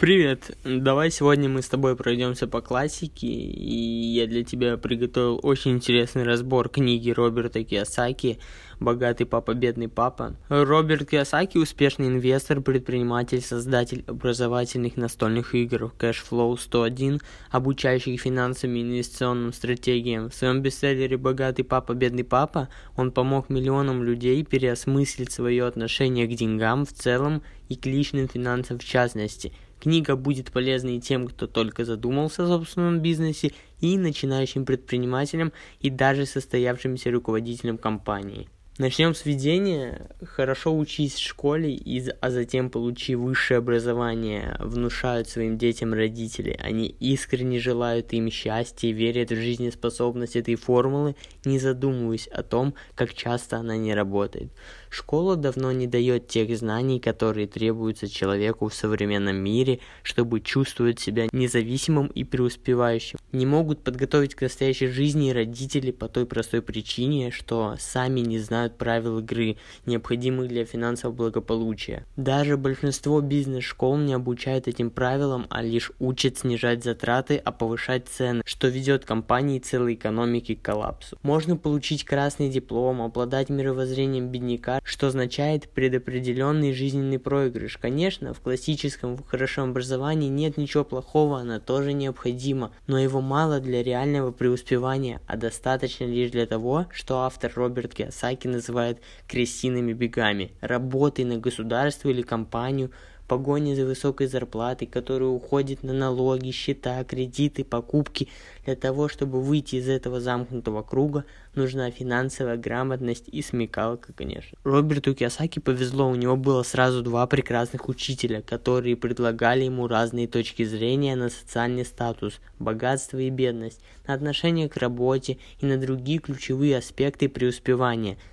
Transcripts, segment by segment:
Привет! Давай сегодня мы с тобой пройдемся по классике, и я для тебя приготовил очень интересный разбор книги Роберта Киосаки «Богатый папа, бедный папа». Роберт Киосаки – успешный инвестор, предприниматель, создатель образовательных настольных игр Cashflow 101, обучающих финансовым и инвестиционным стратегиям. В своем бестселлере «Богатый папа, бедный папа» он помог миллионам людей переосмыслить свое отношение к деньгам в целом и к личным финансам в частности – Книга будет полезной тем, кто только задумался о собственном бизнесе, и начинающим предпринимателям, и даже состоявшимся руководителям компании. Начнем с введения. Хорошо учись в школе, и, а затем получи высшее образование, внушают своим детям родители. Они искренне желают им счастья верят в жизнеспособность этой формулы, не задумываясь о том, как часто она не работает. Школа давно не дает тех знаний, которые требуются человеку в современном мире, чтобы чувствовать себя независимым и преуспевающим. Не могут подготовить к настоящей жизни родители по той простой причине, что сами не знают правил игры, необходимых для финансового благополучия. Даже большинство бизнес-школ не обучают этим правилам, а лишь учат снижать затраты, а повышать цены, что ведет компании и целой экономики к коллапсу. Можно получить красный диплом, обладать мировоззрением бедняка, что означает предопределенный жизненный проигрыш. Конечно, в классическом хорошем образовании нет ничего плохого, оно тоже необходимо, но его мало для реального преуспевания, а достаточно лишь для того, что автор Роберт Киосаки называет крестиными бегами. Работай на государство или компанию, погоне за высокой зарплатой, которая уходит на налоги, счета, кредиты, покупки. Для того, чтобы выйти из этого замкнутого круга, нужна финансовая грамотность и смекалка, конечно. Роберту Киосаки повезло, у него было сразу два прекрасных учителя, которые предлагали ему разные точки зрения на социальный статус, богатство и бедность, на отношение к работе и на другие ключевые аспекты преуспевания –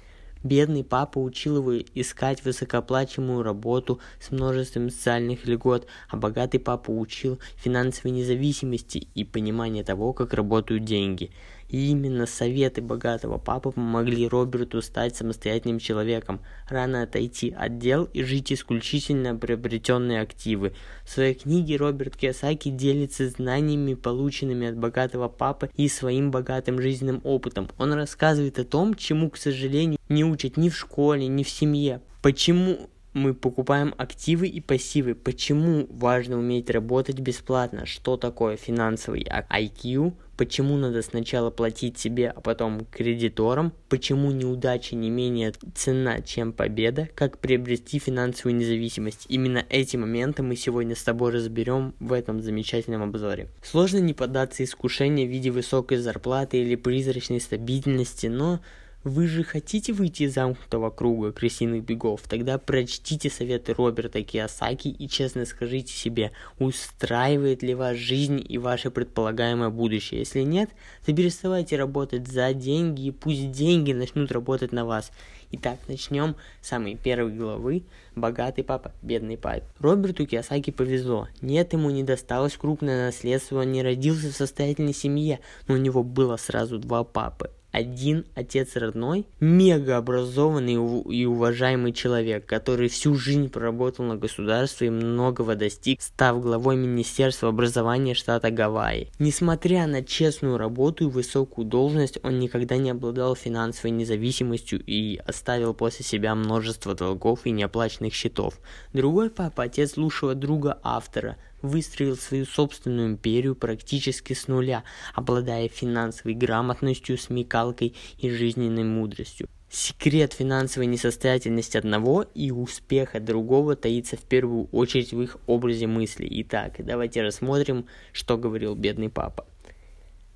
Бедный папа учил его искать высокооплачиваемую работу с множеством социальных льгот, а богатый папа учил финансовой независимости и понимания того, как работают деньги. И именно советы богатого папы помогли Роберту стать самостоятельным человеком, рано отойти от дел и жить исключительно приобретенные активы. В своей книге Роберт Киосаки делится знаниями, полученными от богатого папы и своим богатым жизненным опытом. Он рассказывает о том, чему, к сожалению, не учат ни в школе, ни в семье. Почему мы покупаем активы и пассивы. Почему важно уметь работать бесплатно? Что такое финансовый IQ? Почему надо сначала платить себе, а потом кредиторам? Почему неудача не менее ценна, чем победа? Как приобрести финансовую независимость? Именно эти моменты мы сегодня с тобой разберем в этом замечательном обзоре. Сложно не поддаться искушению в виде высокой зарплаты или призрачной стабильности, но вы же хотите выйти из замкнутого круга крысиных бегов? Тогда прочтите советы Роберта Киосаки и честно скажите себе, устраивает ли вас жизнь и ваше предполагаемое будущее. Если нет, то переставайте работать за деньги и пусть деньги начнут работать на вас. Итак, начнем с самой первой главы «Богатый папа, бедный папа». Роберту Киосаки повезло. Нет, ему не досталось крупное наследство, он не родился в состоятельной семье, но у него было сразу два папы один отец родной, мега образованный и уважаемый человек, который всю жизнь проработал на государстве и многого достиг, став главой Министерства образования штата Гавайи. Несмотря на честную работу и высокую должность, он никогда не обладал финансовой независимостью и оставил после себя множество долгов и неоплаченных счетов. Другой папа, отец лучшего друга автора, выстроил свою собственную империю практически с нуля, обладая финансовой грамотностью, смекалкой и жизненной мудростью. Секрет финансовой несостоятельности одного и успеха другого таится в первую очередь в их образе мысли. Итак, давайте рассмотрим, что говорил бедный папа.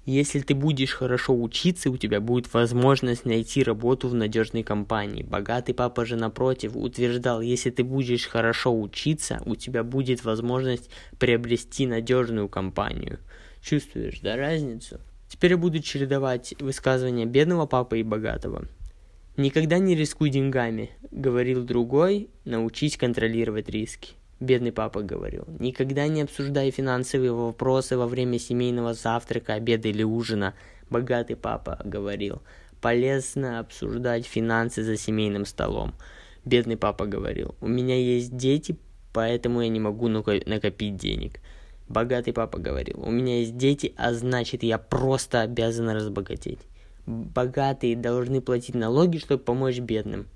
Если ты будешь хорошо учиться, у тебя будет возможность найти работу в надежной компании. Богатый папа же напротив утверждал, если ты будешь хорошо учиться, у тебя будет возможность приобрести надежную компанию. Чувствуешь, да, разницу? Теперь я буду чередовать высказывания бедного папы и богатого. Никогда не рискуй деньгами, говорил другой, научись контролировать риски бедный папа говорил. Никогда не обсуждай финансовые вопросы во время семейного завтрака, обеда или ужина. Богатый папа говорил. Полезно обсуждать финансы за семейным столом. Бедный папа говорил. У меня есть дети, поэтому я не могу накопить денег. Богатый папа говорил, у меня есть дети, а значит я просто обязан разбогатеть. Богатые должны платить налоги, чтобы помочь бедным.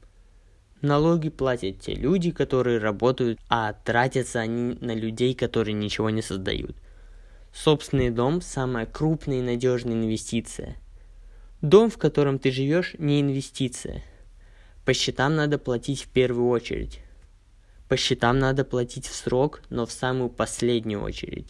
Налоги платят те люди, которые работают, а тратятся они на людей, которые ничего не создают. Собственный дом – самая крупная и надежная инвестиция. Дом, в котором ты живешь, не инвестиция. По счетам надо платить в первую очередь. По счетам надо платить в срок, но в самую последнюю очередь.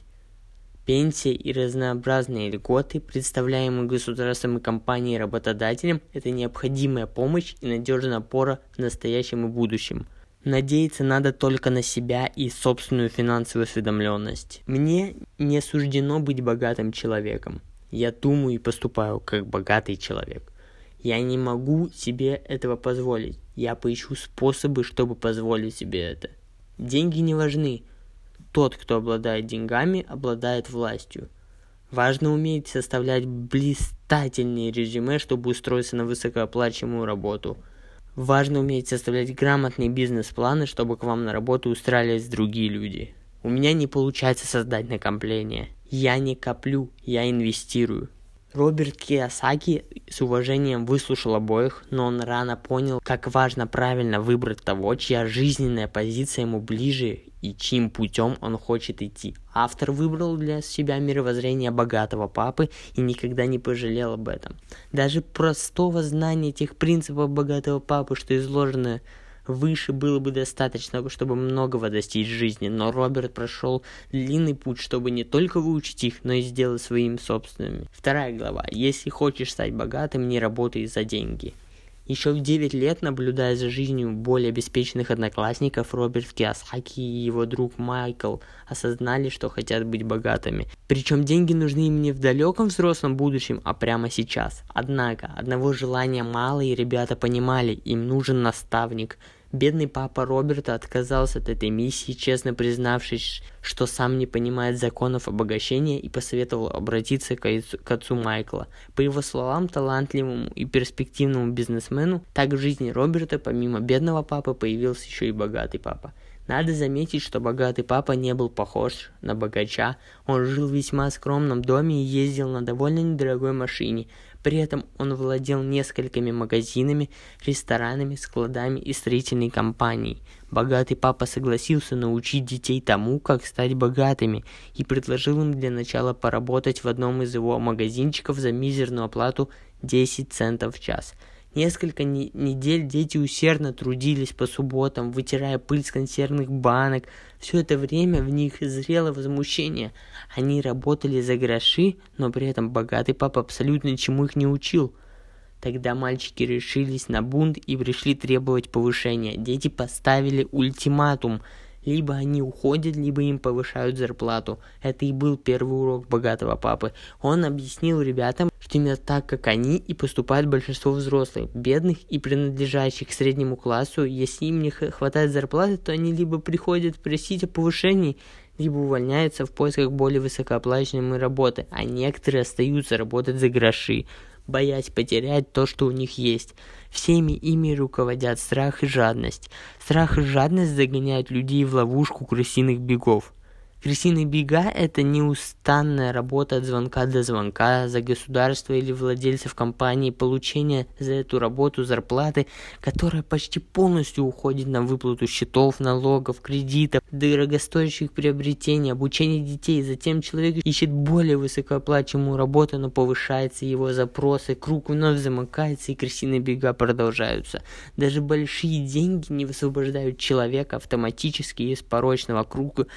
Пенсия и разнообразные льготы, представляемые государством и компанией работодателем, это необходимая помощь и надежная опора в настоящем и будущем. Надеяться надо только на себя и собственную финансовую осведомленность. Мне не суждено быть богатым человеком. Я думаю и поступаю как богатый человек. Я не могу себе этого позволить. Я поищу способы, чтобы позволить себе это. Деньги не важны. Тот, кто обладает деньгами, обладает властью. Важно уметь составлять блистательные резюме, чтобы устроиться на высокооплачиваемую работу. Важно уметь составлять грамотные бизнес-планы, чтобы к вам на работу устраивались другие люди. У меня не получается создать накопление. Я не коплю, я инвестирую. Роберт Киосаки с уважением выслушал обоих, но он рано понял, как важно правильно выбрать того, чья жизненная позиция ему ближе и чьим путем он хочет идти. Автор выбрал для себя мировоззрение богатого папы и никогда не пожалел об этом. Даже простого знания тех принципов богатого папы, что изложено выше было бы достаточно, чтобы многого достичь в жизни, но Роберт прошел длинный путь, чтобы не только выучить их, но и сделать своими собственными. Вторая глава. Если хочешь стать богатым, не работай за деньги. Еще в 9 лет, наблюдая за жизнью более обеспеченных одноклассников, Роберт Киосаки и его друг Майкл осознали, что хотят быть богатыми. Причем деньги нужны им не в далеком взрослом будущем, а прямо сейчас. Однако, одного желания мало, и ребята понимали, им нужен наставник, Бедный папа Роберта отказался от этой миссии, честно признавшись, что сам не понимает законов обогащения и посоветовал обратиться к отцу, Майкла. По его словам, талантливому и перспективному бизнесмену, так в жизни Роберта, помимо бедного папы, появился еще и богатый папа. Надо заметить, что богатый папа не был похож на богача. Он жил в весьма скромном доме и ездил на довольно недорогой машине. При этом он владел несколькими магазинами, ресторанами, складами и строительной компанией. Богатый папа согласился научить детей тому, как стать богатыми, и предложил им для начала поработать в одном из его магазинчиков за мизерную оплату 10 центов в час – Несколько не- недель дети усердно трудились по субботам, вытирая пыль с консервных банок. Все это время в них зрело возмущение. Они работали за гроши, но при этом богатый папа абсолютно ничему их не учил. Тогда мальчики решились на бунт и пришли требовать повышения. Дети поставили ультиматум – либо они уходят, либо им повышают зарплату. Это и был первый урок богатого папы. Он объяснил ребятам, что именно так, как они, и поступает большинство взрослых, бедных и принадлежащих к среднему классу. Если им не хватает зарплаты, то они либо приходят просить о повышении, либо увольняются в поисках более высокооплачиваемой работы, а некоторые остаются работать за гроши боясь потерять то, что у них есть. Всеми ими руководят страх и жадность. Страх и жадность загоняют людей в ловушку крысиных бегов. Крысиные бега – это неустанная работа от звонка до звонка за государство или владельцев компании, получение за эту работу зарплаты, которая почти полностью уходит на выплату счетов, налогов, кредитов, дорогостоящих приобретений, обучение детей. Затем человек ищет более высокооплачиваемую работу, но повышается его запросы, круг вновь замыкается и крысиные бега продолжаются. Даже большие деньги не высвобождают человека автоматически из порочного круга,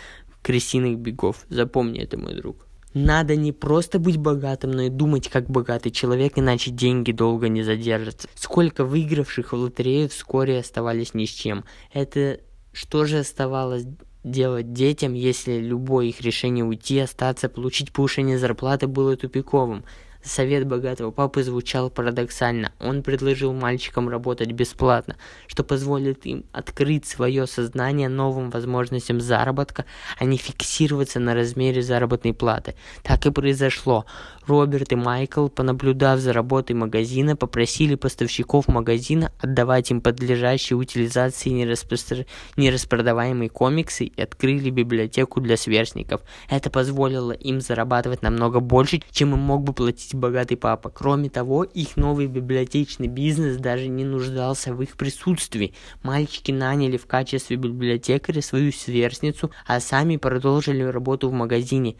крысиных бегов. Запомни это, мой друг. Надо не просто быть богатым, но и думать как богатый человек, иначе деньги долго не задержатся. Сколько выигравших в лотерею вскоре оставались ни с чем. Это что же оставалось делать детям, если любое их решение уйти, остаться, получить повышение зарплаты было тупиковым? Совет богатого папы звучал парадоксально. Он предложил мальчикам работать бесплатно, что позволит им открыть свое сознание новым возможностям заработка, а не фиксироваться на размере заработной платы. Так и произошло. Роберт и Майкл, понаблюдав за работой магазина, попросили поставщиков магазина отдавать им подлежащие утилизации нераспро... нераспродаваемые комиксы и открыли библиотеку для сверстников. Это позволило им зарабатывать намного больше, чем им мог бы платить богатый папа. Кроме того, их новый библиотечный бизнес даже не нуждался в их присутствии. Мальчики наняли в качестве библиотекаря свою сверстницу, а сами продолжили работу в магазине.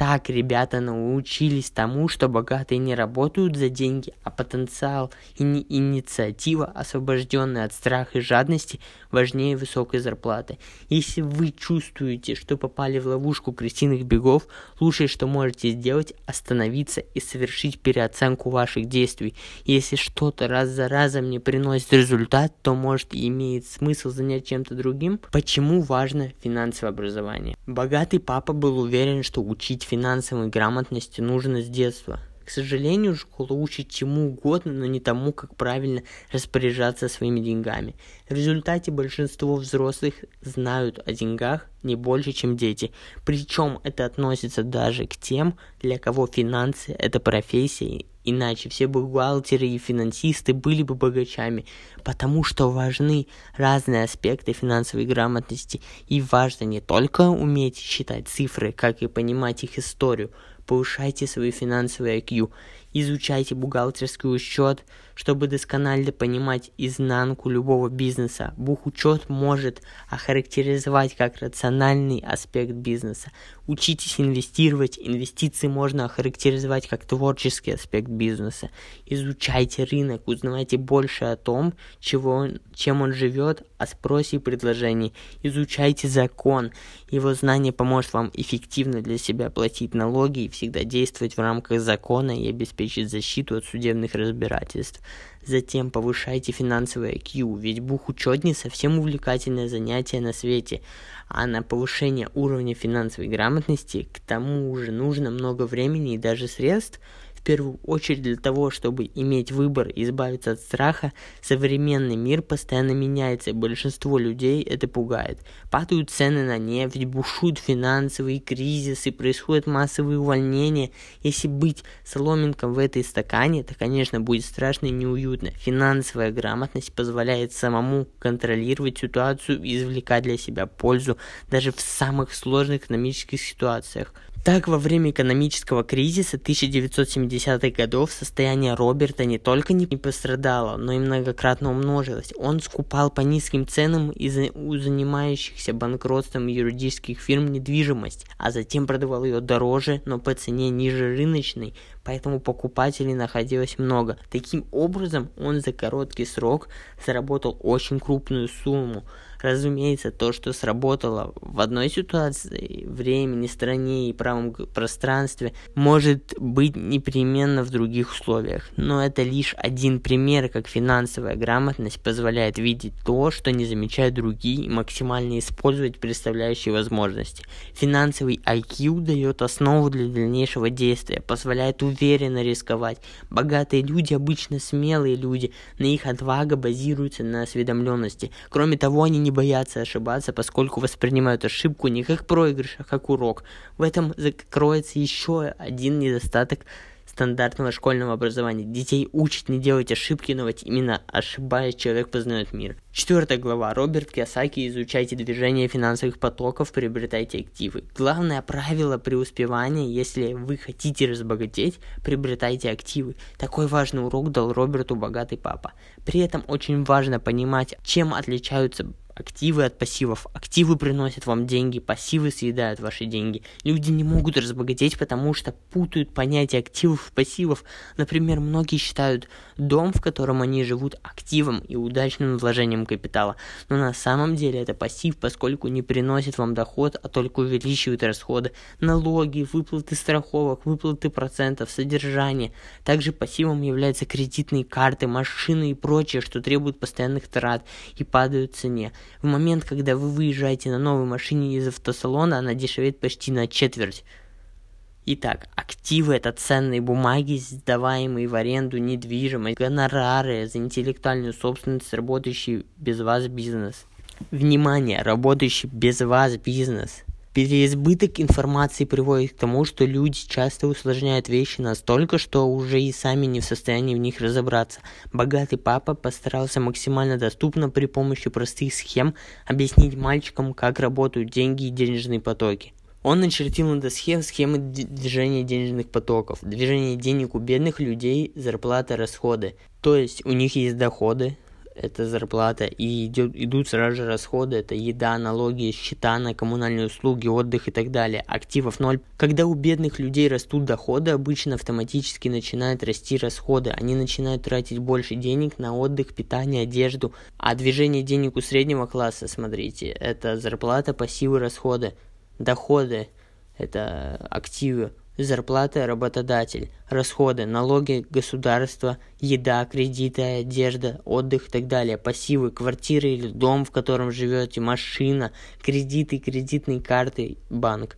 Так ребята научились тому, что богатые не работают за деньги, а потенциал и инициатива, освобожденная от страха и жадности, важнее высокой зарплаты. Если вы чувствуете, что попали в ловушку крысиных бегов, лучшее, что можете сделать, остановиться и совершить переоценку ваших действий. Если что-то раз за разом не приносит результат, то может имеет смысл занять чем-то другим. Почему важно финансовое образование? Богатый папа был уверен, что учить финансовой грамотности нужно с детства. К сожалению, школа учит чему угодно, но не тому, как правильно распоряжаться своими деньгами. В результате большинство взрослых знают о деньгах не больше, чем дети. Причем это относится даже к тем, для кого финансы – это профессия, иначе все бухгалтеры и финансисты были бы богачами, потому что важны разные аспекты финансовой грамотности, и важно не только уметь считать цифры, как и понимать их историю, повышайте свой финансовый IQ, изучайте бухгалтерский учет, чтобы досконально понимать изнанку любого бизнеса. Бухучет может охарактеризовать как рациональный аспект бизнеса. Учитесь инвестировать. Инвестиции можно охарактеризовать как творческий аспект бизнеса. Изучайте рынок, узнавайте больше о том, чего он, чем он живет, о спросе и предложении. Изучайте закон. Его знание поможет вам эффективно для себя платить налоги и всегда действовать в рамках закона и обеспечить защиту от судебных разбирательств. Затем повышайте финансовый IQ, ведь бухучет не совсем увлекательное занятие на свете, а на повышение уровня финансовой грамотности к тому же нужно много времени и даже средств – в первую очередь для того, чтобы иметь выбор и избавиться от страха, современный мир постоянно меняется, и большинство людей это пугает. Падают цены на нефть, бушуют финансовые кризисы, происходят массовые увольнения. Если быть соломинком в этой стакане, то, конечно, будет страшно и неуютно. Финансовая грамотность позволяет самому контролировать ситуацию и извлекать для себя пользу даже в самых сложных экономических ситуациях. Так, во время экономического кризиса 1970-х годов состояние Роберта не только не пострадало, но и многократно умножилось. Он скупал по низким ценам из у занимающихся банкротством юридических фирм недвижимость, а затем продавал ее дороже, но по цене ниже рыночной, поэтому покупателей находилось много. Таким образом, он за короткий срок заработал очень крупную сумму. Разумеется, то, что сработало в одной ситуации, времени, стране и правом пространстве, может быть непременно в других условиях. Но это лишь один пример, как финансовая грамотность позволяет видеть то, что не замечают другие, и максимально использовать представляющие возможности. Финансовый IQ дает основу для дальнейшего действия, позволяет уверенно рисковать. Богатые люди обычно смелые люди, на их отвага базируется на осведомленности. Кроме того, они не не боятся ошибаться, поскольку воспринимают ошибку не как проигрыш, а как урок. В этом закроется еще один недостаток стандартного школьного образования. Детей учат не делать ошибки, но вот именно ошибаясь, человек познает мир. Четвертая глава. Роберт Киосаки. Изучайте движение финансовых потоков, приобретайте активы. Главное правило преуспевания, если вы хотите разбогатеть, приобретайте активы. Такой важный урок дал Роберту богатый папа. При этом очень важно понимать, чем отличаются активы от пассивов. Активы приносят вам деньги, пассивы съедают ваши деньги. Люди не могут разбогатеть, потому что путают понятие активов и пассивов. Например, многие считают дом, в котором они живут, активом и удачным вложением капитала. Но на самом деле это пассив, поскольку не приносит вам доход, а только увеличивает расходы. Налоги, выплаты страховок, выплаты процентов, содержание. Также пассивом являются кредитные карты, машины и прочее, что требует постоянных трат и падают в цене. В момент, когда вы выезжаете на новой машине из автосалона, она дешевеет почти на четверть. Итак, активы – это ценные бумаги, сдаваемые в аренду недвижимость, гонорары за интеллектуальную собственность, работающий без вас бизнес. Внимание, работающий без вас бизнес. Переизбыток информации приводит к тому, что люди часто усложняют вещи настолько, что уже и сами не в состоянии в них разобраться. Богатый папа постарался максимально доступно при помощи простых схем объяснить мальчикам, как работают деньги и денежные потоки. Он начертил на доске схемы движения денежных потоков, движение денег у бедных людей, зарплата, расходы. То есть у них есть доходы, это зарплата, и идет, идут сразу же расходы, это еда, налоги, счета на коммунальные услуги, отдых и так далее. Активов ноль. Когда у бедных людей растут доходы, обычно автоматически начинают расти расходы. Они начинают тратить больше денег на отдых, питание, одежду. А движение денег у среднего класса, смотрите, это зарплата, пассивы, расходы доходы – это активы, зарплата – работодатель, расходы, налоги – государство, еда, кредиты, одежда, отдых и так далее, пассивы, квартиры или дом, в котором живете, машина, кредиты, кредитные карты, банк.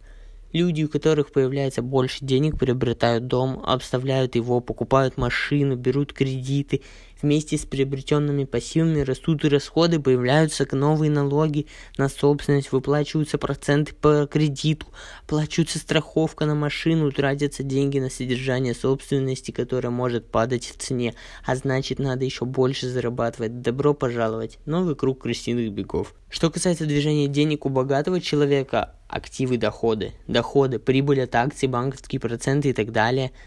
Люди, у которых появляется больше денег, приобретают дом, обставляют его, покупают машину, берут кредиты – Вместе с приобретенными пассивами растут и расходы, появляются новые налоги на собственность, выплачиваются проценты по кредиту, оплачивается страховка на машину, тратятся деньги на содержание собственности, которая может падать в цене, а значит надо еще больше зарабатывать. Добро пожаловать. Новый круг крысиных бегов. Что касается движения денег у богатого человека, активы, доходы, доходы, прибыль от акций, банковские проценты и так далее –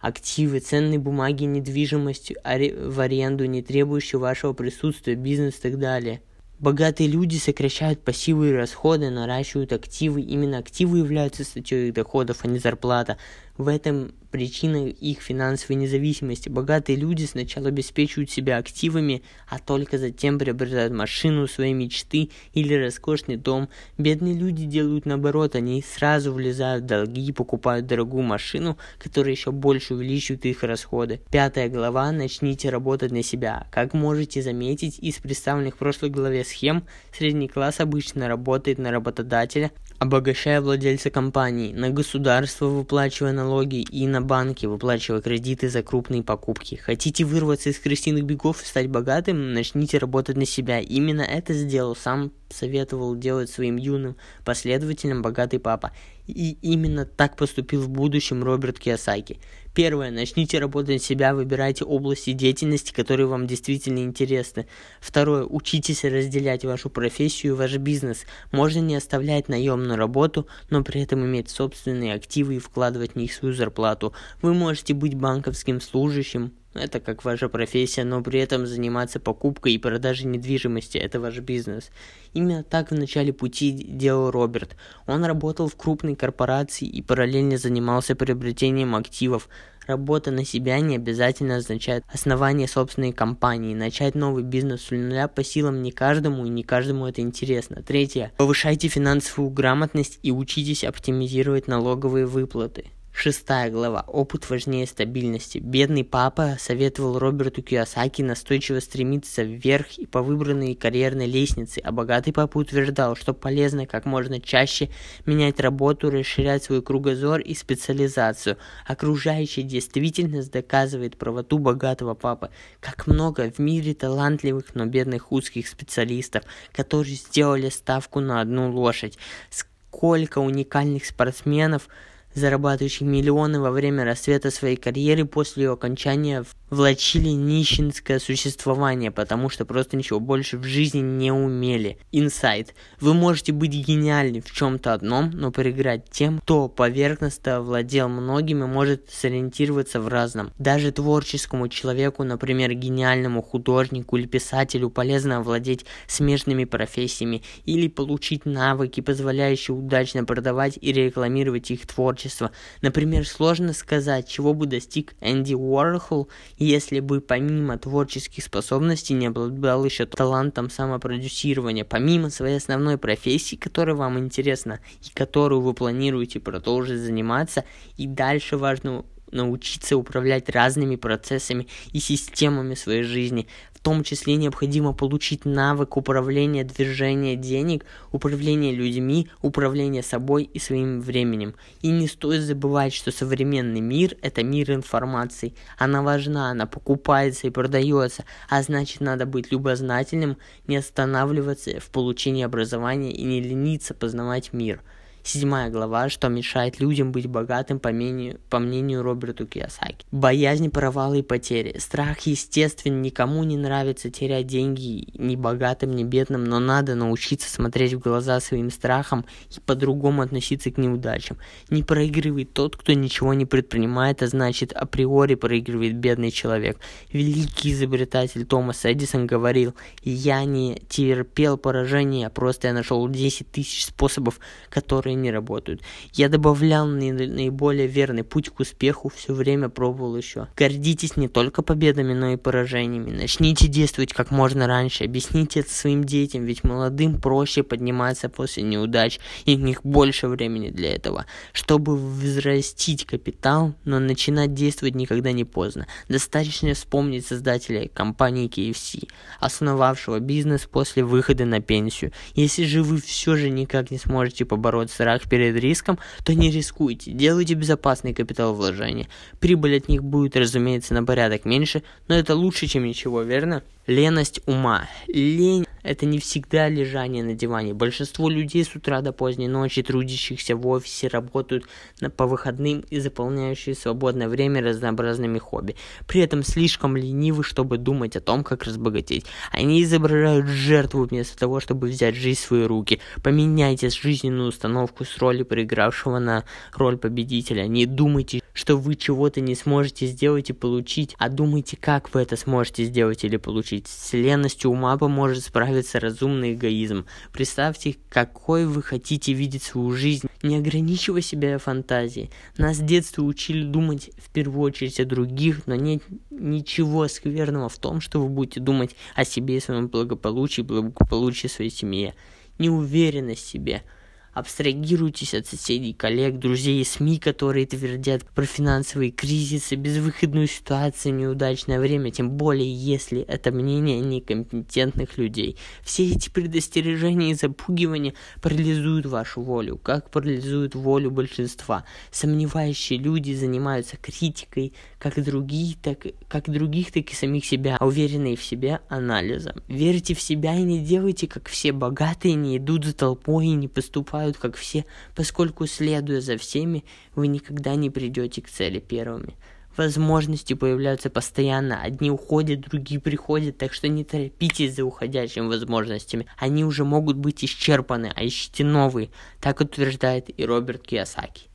активы, ценные бумаги, недвижимость в аренду, не требующие вашего присутствия, бизнес и так далее. Богатые люди сокращают пассивы и расходы, наращивают активы. Именно активы являются статьей их доходов, а не зарплата. В этом причина их финансовой независимости. Богатые люди сначала обеспечивают себя активами, а только затем приобретают машину, своей мечты или роскошный дом. Бедные люди делают наоборот, они сразу влезают в долги и покупают дорогую машину, которая еще больше увеличивает их расходы. Пятая глава «Начните работать на себя». Как можете заметить из представленных в прошлой главе схем, средний класс обычно работает на работодателя, обогащая владельца компании, на государство, выплачивая налоги, и на банки, выплачивая кредиты за крупные покупки. Хотите вырваться из крысиных бегов и стать богатым? Начните работать на себя. Именно это сделал сам советовал делать своим юным последователям богатый папа. И именно так поступил в будущем Роберт Киосаки. Первое. Начните работать себя, выбирайте области деятельности, которые вам действительно интересны. Второе. Учитесь разделять вашу профессию и ваш бизнес. Можно не оставлять наемную работу, но при этом иметь собственные активы и вкладывать в них свою зарплату. Вы можете быть банковским служащим, это как ваша профессия, но при этом заниматься покупкой и продажей недвижимости – это ваш бизнес. Именно так в начале пути делал Роберт. Он работал в крупной корпорации и параллельно занимался приобретением активов. Работа на себя не обязательно означает основание собственной компании. Начать новый бизнес с нуля по силам не каждому, и не каждому это интересно. Третье. Повышайте финансовую грамотность и учитесь оптимизировать налоговые выплаты. Шестая глава. Опыт важнее стабильности. Бедный папа советовал Роберту Киосаки настойчиво стремиться вверх и по выбранной карьерной лестнице, а богатый папа утверждал, что полезно как можно чаще менять работу, расширять свой кругозор и специализацию. Окружающая действительность доказывает правоту богатого папы. Как много в мире талантливых, но бедных узких специалистов, которые сделали ставку на одну лошадь. Сколько уникальных спортсменов – зарабатывающих миллионы во время расцвета своей карьеры после ее окончания влачили нищенское существование, потому что просто ничего больше в жизни не умели. Инсайт. Вы можете быть гениальны в чем-то одном, но проиграть тем, кто поверхностно владел многим и может сориентироваться в разном. Даже творческому человеку, например, гениальному художнику или писателю полезно овладеть смежными профессиями или получить навыки, позволяющие удачно продавать и рекламировать их творчество. Например, сложно сказать, чего бы достиг Энди Уорхол, если бы помимо творческих способностей не обладал еще талантом самопродюсирования, помимо своей основной профессии, которая вам интересна и которую вы планируете продолжить заниматься, и дальше важно научиться управлять разными процессами и системами своей жизни. В том числе необходимо получить навык управления движения денег, управления людьми, управления собой и своим временем. И не стоит забывать, что современный мир – это мир информации. Она важна, она покупается и продается, а значит надо быть любознательным, не останавливаться в получении образования и не лениться познавать мир – Седьмая глава, что мешает людям быть богатым по мнению, по мнению Роберту Кiyosaki. Боязнь провала и потери. Страх, естественно, никому не нравится терять деньги ни богатым, ни бедным, но надо научиться смотреть в глаза своим страхам и по-другому относиться к неудачам. Не проигрывает тот, кто ничего не предпринимает, а значит априори проигрывает бедный человек. Великий изобретатель Томас Эдисон говорил, я не терпел поражения, просто я нашел 10 тысяч способов, которые не работают. Я добавлял наиболее верный путь к успеху, все время пробовал еще. Гордитесь не только победами, но и поражениями. Начните действовать как можно раньше. Объясните это своим детям, ведь молодым проще подниматься после неудач, и у них больше времени для этого. Чтобы взрастить капитал, но начинать действовать никогда не поздно. Достаточно вспомнить создателя компании KFC, основавшего бизнес после выхода на пенсию. Если же вы все же никак не сможете побороться страх перед риском, то не рискуйте, делайте безопасные капиталовложения. Прибыль от них будет, разумеется, на порядок меньше, но это лучше, чем ничего, верно? Леность ума. Лень – это не всегда лежание на диване. Большинство людей с утра до поздней ночи, трудящихся в офисе, работают на, по выходным и заполняющие свободное время разнообразными хобби. При этом слишком ленивы, чтобы думать о том, как разбогатеть. Они изображают жертву вместо того, чтобы взять жизнь в свои руки. Поменяйте жизненную установку с роли проигравшего на роль победителя. Не думайте, что вы чего-то не сможете сделать и получить, а думайте, как вы это сможете сделать или получить. С ленностью ума поможет справиться разумный эгоизм. Представьте, какой вы хотите видеть свою жизнь, не ограничивая себя фантазией. Нас с детства учили думать в первую очередь о других, но нет ничего скверного в том, что вы будете думать о себе и своем благополучии, благополучии своей семьи. Неуверенность в себе – Абстрагируйтесь от соседей, коллег, друзей и СМИ, которые твердят про финансовые кризисы, безвыходную ситуацию, неудачное время, тем более если это мнение некомпетентных людей. Все эти предостережения и запугивания парализуют вашу волю, как парализуют волю большинства. Сомневающие люди занимаются критикой как других, так, как других, так и самих себя, а уверенные в себе анализом. Верьте в себя и не делайте, как все богатые, не идут за толпой и не поступают поступают как все, поскольку, следуя за всеми, вы никогда не придете к цели первыми. Возможности появляются постоянно, одни уходят, другие приходят, так что не торопитесь за уходящими возможностями. Они уже могут быть исчерпаны, а ищите новые, так утверждает и Роберт Кiyosaki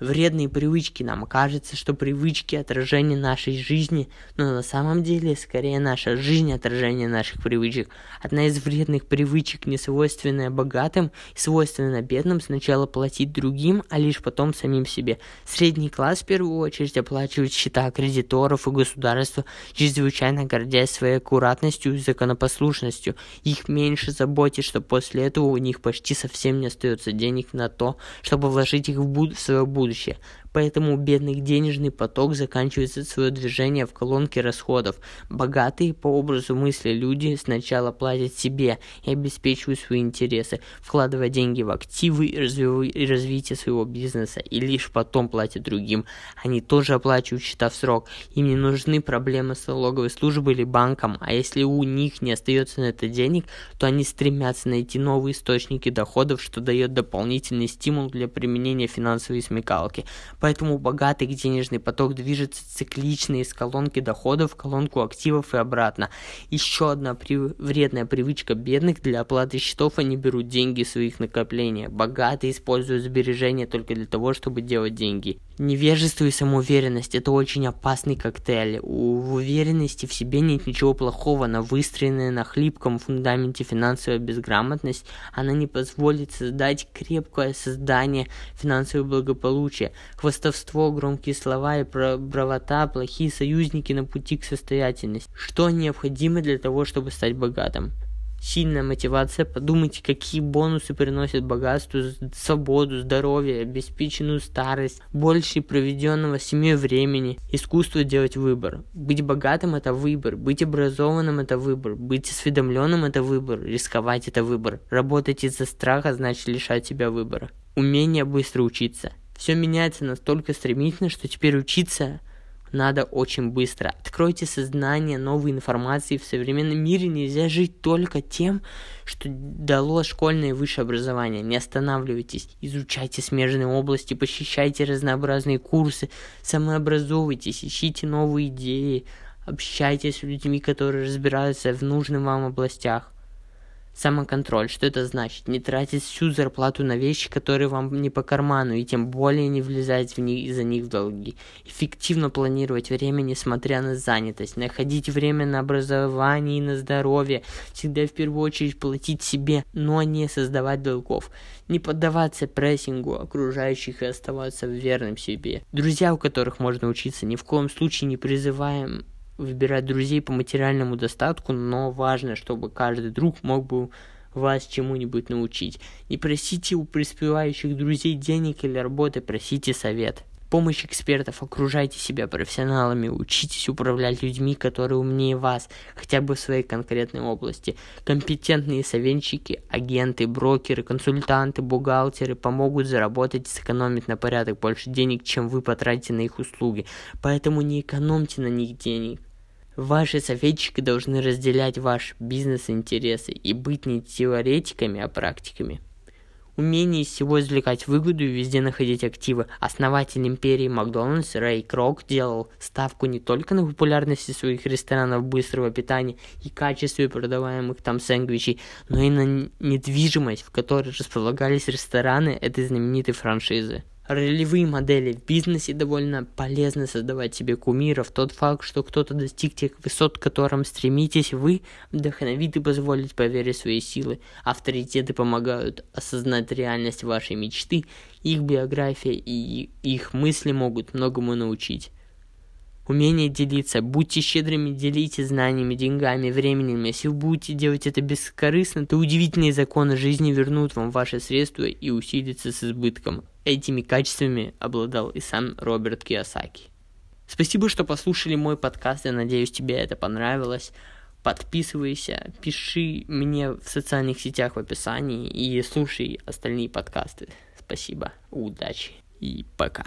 вредные привычки. Нам кажется, что привычки отражение нашей жизни, но на самом деле скорее наша жизнь отражение наших привычек. Одна из вредных привычек, не свойственная богатым свойственная бедным, сначала платить другим, а лишь потом самим себе. Средний класс в первую очередь оплачивает счета кредиторов и государства, чрезвычайно гордясь своей аккуратностью и законопослушностью. Их меньше заботит, что после этого у них почти совсем не остается денег на то, чтобы вложить их в, буд- в свое будущее будущее. Поэтому у бедных денежный поток заканчивается свое движение в колонке расходов. Богатые, по образу мысли люди, сначала платят себе и обеспечивают свои интересы, вкладывая деньги в активы и, развив... и развитие своего бизнеса, и лишь потом платят другим. Они тоже оплачивают счета в срок. Им не нужны проблемы с налоговой службой или банком, а если у них не остается на это денег, то они стремятся найти новые источники доходов, что дает дополнительный стимул для применения финансовой смекалки. Поэтому богатый денежный поток движется циклично из колонки доходов в колонку активов и обратно. Еще одна при... вредная привычка бедных для оплаты счетов они берут деньги своих накоплений. Богатые используют сбережения только для того, чтобы делать деньги. Невежество и самоуверенность – это очень опасный коктейль. У уверенности в себе нет ничего плохого, но выстроенная на хлипком фундаменте финансовая безграмотность, она не позволит создать крепкое создание финансового благополучия. Хвостовство, громкие слова и бравота – плохие союзники на пути к состоятельности. Что необходимо для того, чтобы стать богатым? Сильная мотивация. Подумайте, какие бонусы приносят богатство, свободу, здоровье, обеспеченную старость, больше проведенного семьей времени. Искусство делать выбор. Быть богатым – это выбор. Быть образованным – это выбор. Быть осведомленным – это выбор. Рисковать – это выбор. Работать из-за страха – значит лишать себя выбора. Умение быстро учиться. Все меняется настолько стремительно, что теперь учиться – надо очень быстро. Откройте сознание новой информации. В современном мире нельзя жить только тем, что дало школьное высшее образование. Не останавливайтесь, изучайте смежные области, посещайте разнообразные курсы, самообразовывайтесь, ищите новые идеи, общайтесь с людьми, которые разбираются в нужных вам областях. Самоконтроль. Что это значит? Не тратить всю зарплату на вещи, которые вам не по карману, и тем более не влезать в них из-за них в долги. Эффективно планировать время, несмотря на занятость. Находить время на образование и на здоровье. Всегда в первую очередь платить себе, но не создавать долгов. Не поддаваться прессингу окружающих и оставаться верным себе. Друзья, у которых можно учиться, ни в коем случае не призываем выбирать друзей по материальному достатку, но важно, чтобы каждый друг мог бы вас чему-нибудь научить. Не просите у преуспевающих друзей денег или работы, просите совет. Помощь экспертов, окружайте себя профессионалами, учитесь управлять людьми, которые умнее вас, хотя бы в своей конкретной области. Компетентные советчики, агенты, брокеры, консультанты, бухгалтеры помогут заработать и сэкономить на порядок больше денег, чем вы потратите на их услуги. Поэтому не экономьте на них денег. Ваши советчики должны разделять ваши бизнес-интересы и быть не теоретиками, а практиками. Умение из всего извлекать выгоду и везде находить активы. Основатель империи Макдональдс Рэй Крок делал ставку не только на популярности своих ресторанов быстрого питания и качестве продаваемых там сэндвичей, но и на недвижимость, в которой располагались рестораны этой знаменитой франшизы. Ролевые модели в бизнесе довольно полезно создавать себе кумиров. Тот факт, что кто-то достиг тех высот, к которым стремитесь вы, вдохновит и позволит поверить в свои силы. Авторитеты помогают осознать реальность вашей мечты. Их биография и их мысли могут многому научить. Умение делиться. Будьте щедрыми, делите знаниями, деньгами, временем. Если вы будете делать это бескорыстно, то удивительные законы жизни вернут вам ваши средства и усилятся с избытком. Этими качествами обладал и сам Роберт Киосаки. Спасибо, что послушали мой подкаст. Я надеюсь, тебе это понравилось. Подписывайся, пиши мне в социальных сетях в описании и слушай остальные подкасты. Спасибо, удачи и пока.